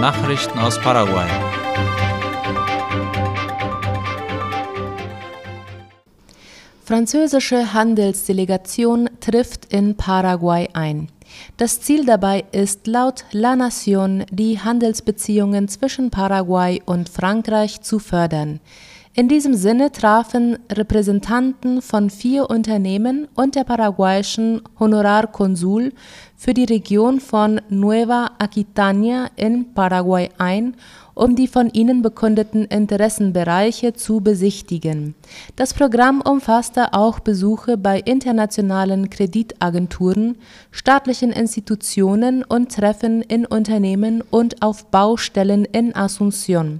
Nachrichten aus Paraguay. Französische Handelsdelegation trifft in Paraguay ein. Das Ziel dabei ist laut La Nation, die Handelsbeziehungen zwischen Paraguay und Frankreich zu fördern. In diesem Sinne trafen Repräsentanten von vier Unternehmen und der paraguayischen Honorarkonsul für die Region von Nueva Aquitania in Paraguay ein, um die von ihnen bekundeten Interessenbereiche zu besichtigen. Das Programm umfasste auch Besuche bei internationalen Kreditagenturen, staatlichen Institutionen und Treffen in Unternehmen und auf Baustellen in Asunción.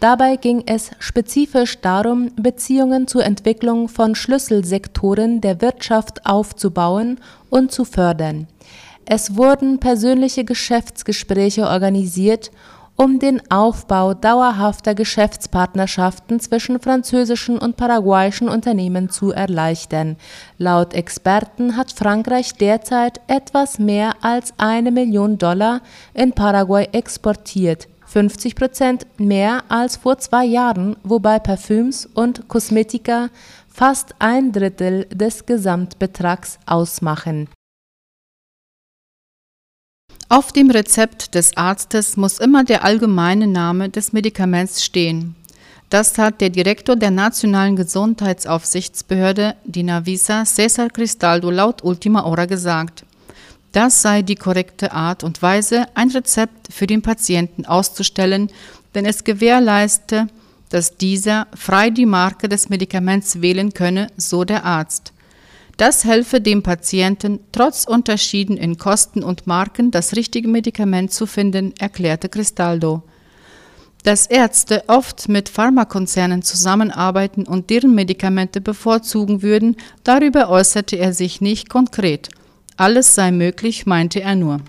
Dabei ging es spezifisch darum, Beziehungen zur Entwicklung von Schlüsselsektoren der Wirtschaft aufzubauen und zu fördern. Es wurden persönliche Geschäftsgespräche organisiert, um den Aufbau dauerhafter Geschäftspartnerschaften zwischen französischen und paraguayischen Unternehmen zu erleichtern. Laut Experten hat Frankreich derzeit etwas mehr als eine Million Dollar in Paraguay exportiert 50 Prozent mehr als vor zwei Jahren, wobei Parfüms und Kosmetika fast ein Drittel des Gesamtbetrags ausmachen. Auf dem Rezept des Arztes muss immer der allgemeine Name des Medikaments stehen. Das hat der Direktor der Nationalen Gesundheitsaufsichtsbehörde, die Navisa, Cesar Cristaldo, laut Ultima Hora gesagt. Das sei die korrekte Art und Weise, ein Rezept für den Patienten auszustellen, denn es gewährleiste, dass dieser frei die Marke des Medikaments wählen könne, so der Arzt. Das helfe dem Patienten, trotz Unterschieden in Kosten und Marken das richtige Medikament zu finden, erklärte Cristaldo. Dass Ärzte oft mit Pharmakonzernen zusammenarbeiten und deren Medikamente bevorzugen würden, darüber äußerte er sich nicht konkret. Alles sei möglich, meinte er nur.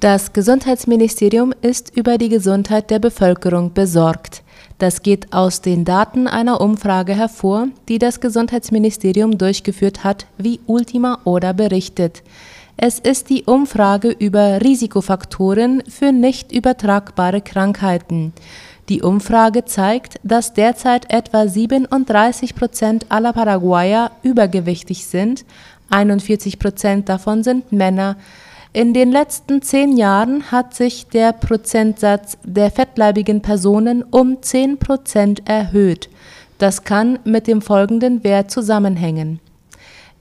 Das Gesundheitsministerium ist über die Gesundheit der Bevölkerung besorgt. Das geht aus den Daten einer Umfrage hervor, die das Gesundheitsministerium durchgeführt hat, wie Ultima oder berichtet. Es ist die Umfrage über Risikofaktoren für nicht übertragbare Krankheiten. Die Umfrage zeigt, dass derzeit etwa 37 Prozent aller Paraguayer übergewichtig sind, 41 Prozent davon sind Männer. In den letzten zehn Jahren hat sich der Prozentsatz der fettleibigen Personen um 10 Prozent erhöht. Das kann mit dem folgenden Wert zusammenhängen.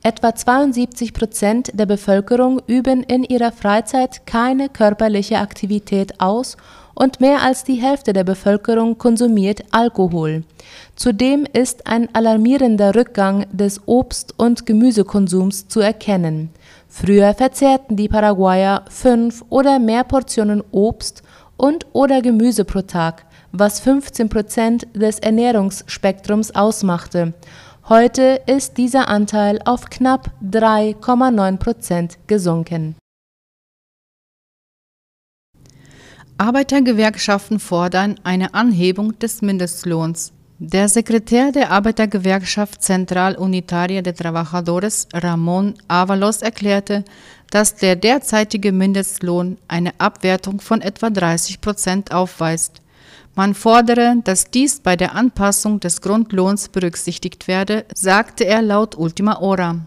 Etwa 72 Prozent der Bevölkerung üben in ihrer Freizeit keine körperliche Aktivität aus und mehr als die Hälfte der Bevölkerung konsumiert Alkohol. Zudem ist ein alarmierender Rückgang des Obst- und Gemüsekonsums zu erkennen. Früher verzehrten die Paraguayer fünf oder mehr Portionen Obst und oder Gemüse pro Tag, was 15 Prozent des Ernährungsspektrums ausmachte. Heute ist dieser Anteil auf knapp 3,9 Prozent gesunken. Arbeitergewerkschaften fordern eine Anhebung des Mindestlohns. Der Sekretär der Arbeitergewerkschaft Central Unitaria de Trabajadores, Ramon Avalos, erklärte, dass der derzeitige Mindestlohn eine Abwertung von etwa 30 Prozent aufweist. Man fordere, dass dies bei der Anpassung des Grundlohns berücksichtigt werde, sagte er laut Ultima Hora.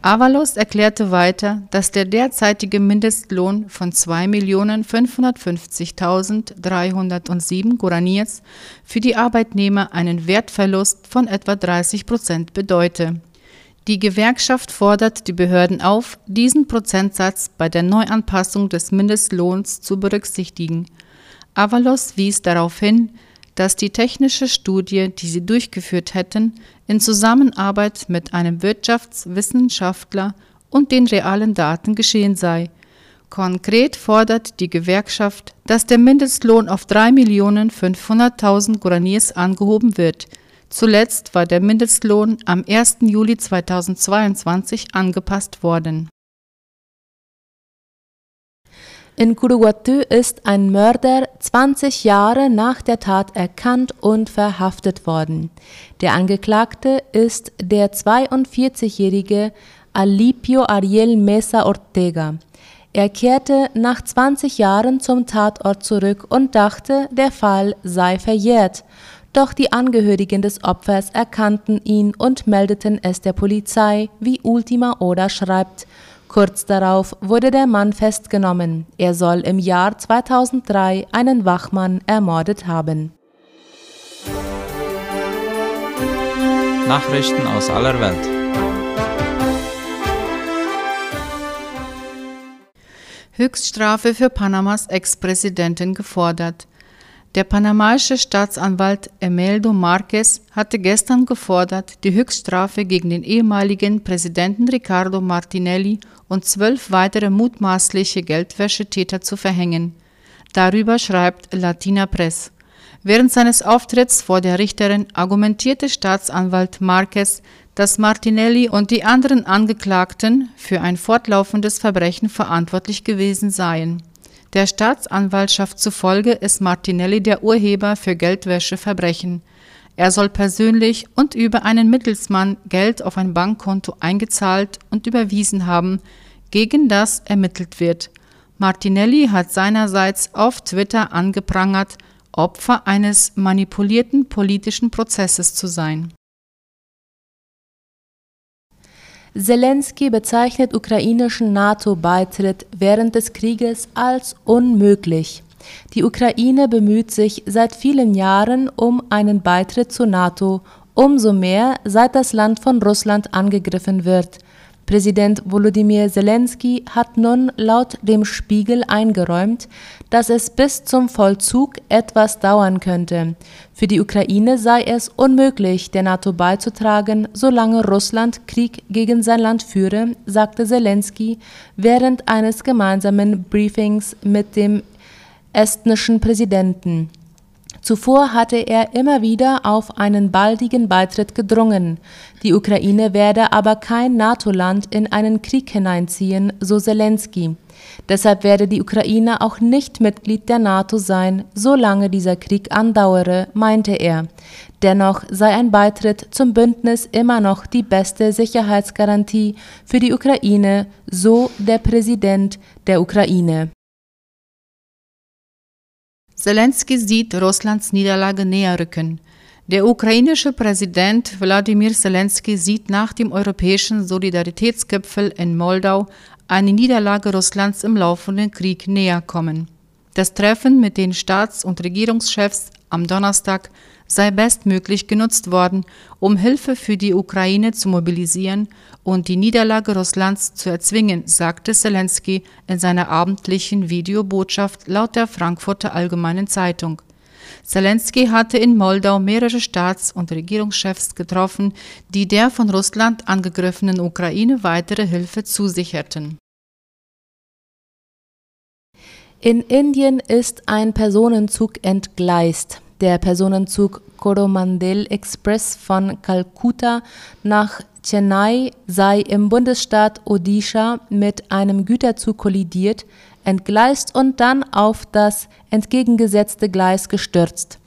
Avalos erklärte weiter, dass der derzeitige Mindestlohn von 2.550.307 Guaraníes für die Arbeitnehmer einen Wertverlust von etwa 30 Prozent bedeute. Die Gewerkschaft fordert die Behörden auf, diesen Prozentsatz bei der Neuanpassung des Mindestlohns zu berücksichtigen. Avalos wies darauf hin, dass die technische Studie, die sie durchgeführt hätten, in Zusammenarbeit mit einem Wirtschaftswissenschaftler und den realen Daten geschehen sei. Konkret fordert die Gewerkschaft, dass der Mindestlohn auf 3.500.000 Guaraníes angehoben wird. Zuletzt war der Mindestlohn am 1. Juli 2022 angepasst worden. In Curuguatú ist ein Mörder 20 Jahre nach der Tat erkannt und verhaftet worden. Der Angeklagte ist der 42-jährige Alipio Ariel Mesa Ortega. Er kehrte nach 20 Jahren zum Tatort zurück und dachte, der Fall sei verjährt. Doch die Angehörigen des Opfers erkannten ihn und meldeten es der Polizei, wie Ultima Oda schreibt. Kurz darauf wurde der Mann festgenommen. Er soll im Jahr 2003 einen Wachmann ermordet haben. Nachrichten aus aller Welt. Höchststrafe für Panamas Ex-Präsidenten gefordert. Der panamaische Staatsanwalt Emeldo Marquez hatte gestern gefordert, die Höchststrafe gegen den ehemaligen Präsidenten Ricardo Martinelli und zwölf weitere mutmaßliche Geldwäschetäter zu verhängen. Darüber schreibt Latina Press. Während seines Auftritts vor der Richterin argumentierte Staatsanwalt Marquez, dass Martinelli und die anderen Angeklagten für ein fortlaufendes Verbrechen verantwortlich gewesen seien. Der Staatsanwaltschaft zufolge ist Martinelli der Urheber für Geldwäscheverbrechen. Er soll persönlich und über einen Mittelsmann Geld auf ein Bankkonto eingezahlt und überwiesen haben, gegen das ermittelt wird. Martinelli hat seinerseits auf Twitter angeprangert, Opfer eines manipulierten politischen Prozesses zu sein. Zelensky bezeichnet ukrainischen NATO-Beitritt während des Krieges als unmöglich. Die Ukraine bemüht sich seit vielen Jahren um einen Beitritt zur NATO, umso mehr seit das Land von Russland angegriffen wird. Präsident Volodymyr Zelensky hat nun laut dem Spiegel eingeräumt, dass es bis zum Vollzug etwas dauern könnte. Für die Ukraine sei es unmöglich, der NATO beizutragen, solange Russland Krieg gegen sein Land führe, sagte Zelensky während eines gemeinsamen Briefings mit dem estnischen Präsidenten. Zuvor hatte er immer wieder auf einen baldigen Beitritt gedrungen. Die Ukraine werde aber kein NATO-Land in einen Krieg hineinziehen, so Zelensky. Deshalb werde die Ukraine auch nicht Mitglied der NATO sein, solange dieser Krieg andauere, meinte er. Dennoch sei ein Beitritt zum Bündnis immer noch die beste Sicherheitsgarantie für die Ukraine, so der Präsident der Ukraine. Zelensky sieht Russlands Niederlage näher rücken. Der ukrainische Präsident Wladimir Zelensky sieht nach dem europäischen Solidaritätsgipfel in Moldau eine Niederlage Russlands im laufenden Krieg näher kommen. Das Treffen mit den Staats- und Regierungschefs am Donnerstag sei bestmöglich genutzt worden, um Hilfe für die Ukraine zu mobilisieren und die Niederlage Russlands zu erzwingen, sagte Zelensky in seiner abendlichen Videobotschaft laut der Frankfurter Allgemeinen Zeitung. Zelensky hatte in Moldau mehrere Staats- und Regierungschefs getroffen, die der von Russland angegriffenen Ukraine weitere Hilfe zusicherten. In Indien ist ein Personenzug entgleist. Der Personenzug Coromandel Express von Kalkutta nach Chennai sei im Bundesstaat Odisha mit einem Güterzug kollidiert, entgleist und dann auf das entgegengesetzte Gleis gestürzt.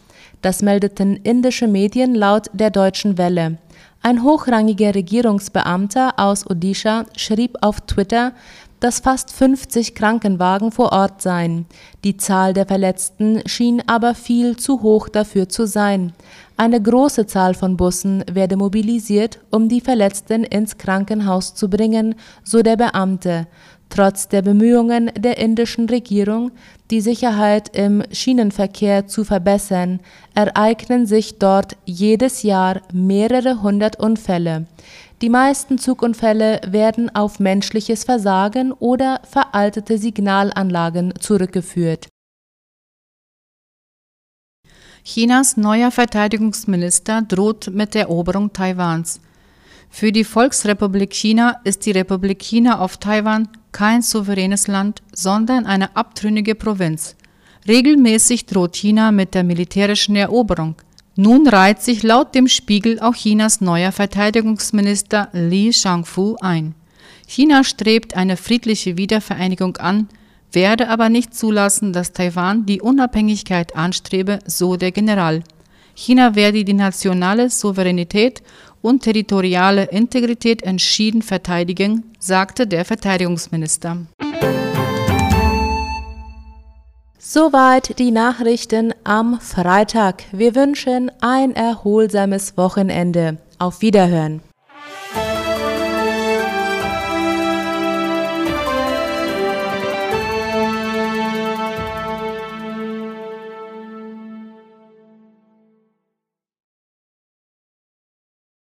Das meldeten indische Medien laut der Deutschen Welle. Ein hochrangiger Regierungsbeamter aus Odisha schrieb auf Twitter, dass fast 50 Krankenwagen vor Ort seien. Die Zahl der Verletzten schien aber viel zu hoch dafür zu sein. Eine große Zahl von Bussen werde mobilisiert, um die Verletzten ins Krankenhaus zu bringen, so der Beamte. Trotz der Bemühungen der indischen Regierung, die Sicherheit im Schienenverkehr zu verbessern, ereignen sich dort jedes Jahr mehrere hundert Unfälle. Die meisten Zugunfälle werden auf menschliches Versagen oder veraltete Signalanlagen zurückgeführt. Chinas neuer Verteidigungsminister droht mit der Eroberung Taiwans. Für die Volksrepublik China ist die Republik China auf Taiwan kein souveränes Land, sondern eine abtrünnige Provinz. Regelmäßig droht China mit der militärischen Eroberung. Nun reiht sich laut dem Spiegel auch Chinas neuer Verteidigungsminister Li Shangfu ein. China strebt eine friedliche Wiedervereinigung an, werde aber nicht zulassen, dass Taiwan die Unabhängigkeit anstrebe, so der General. China werde die nationale Souveränität und territoriale Integrität entschieden verteidigen, sagte der Verteidigungsminister. Soweit die Nachrichten am Freitag. Wir wünschen ein erholsames Wochenende. Auf Wiederhören.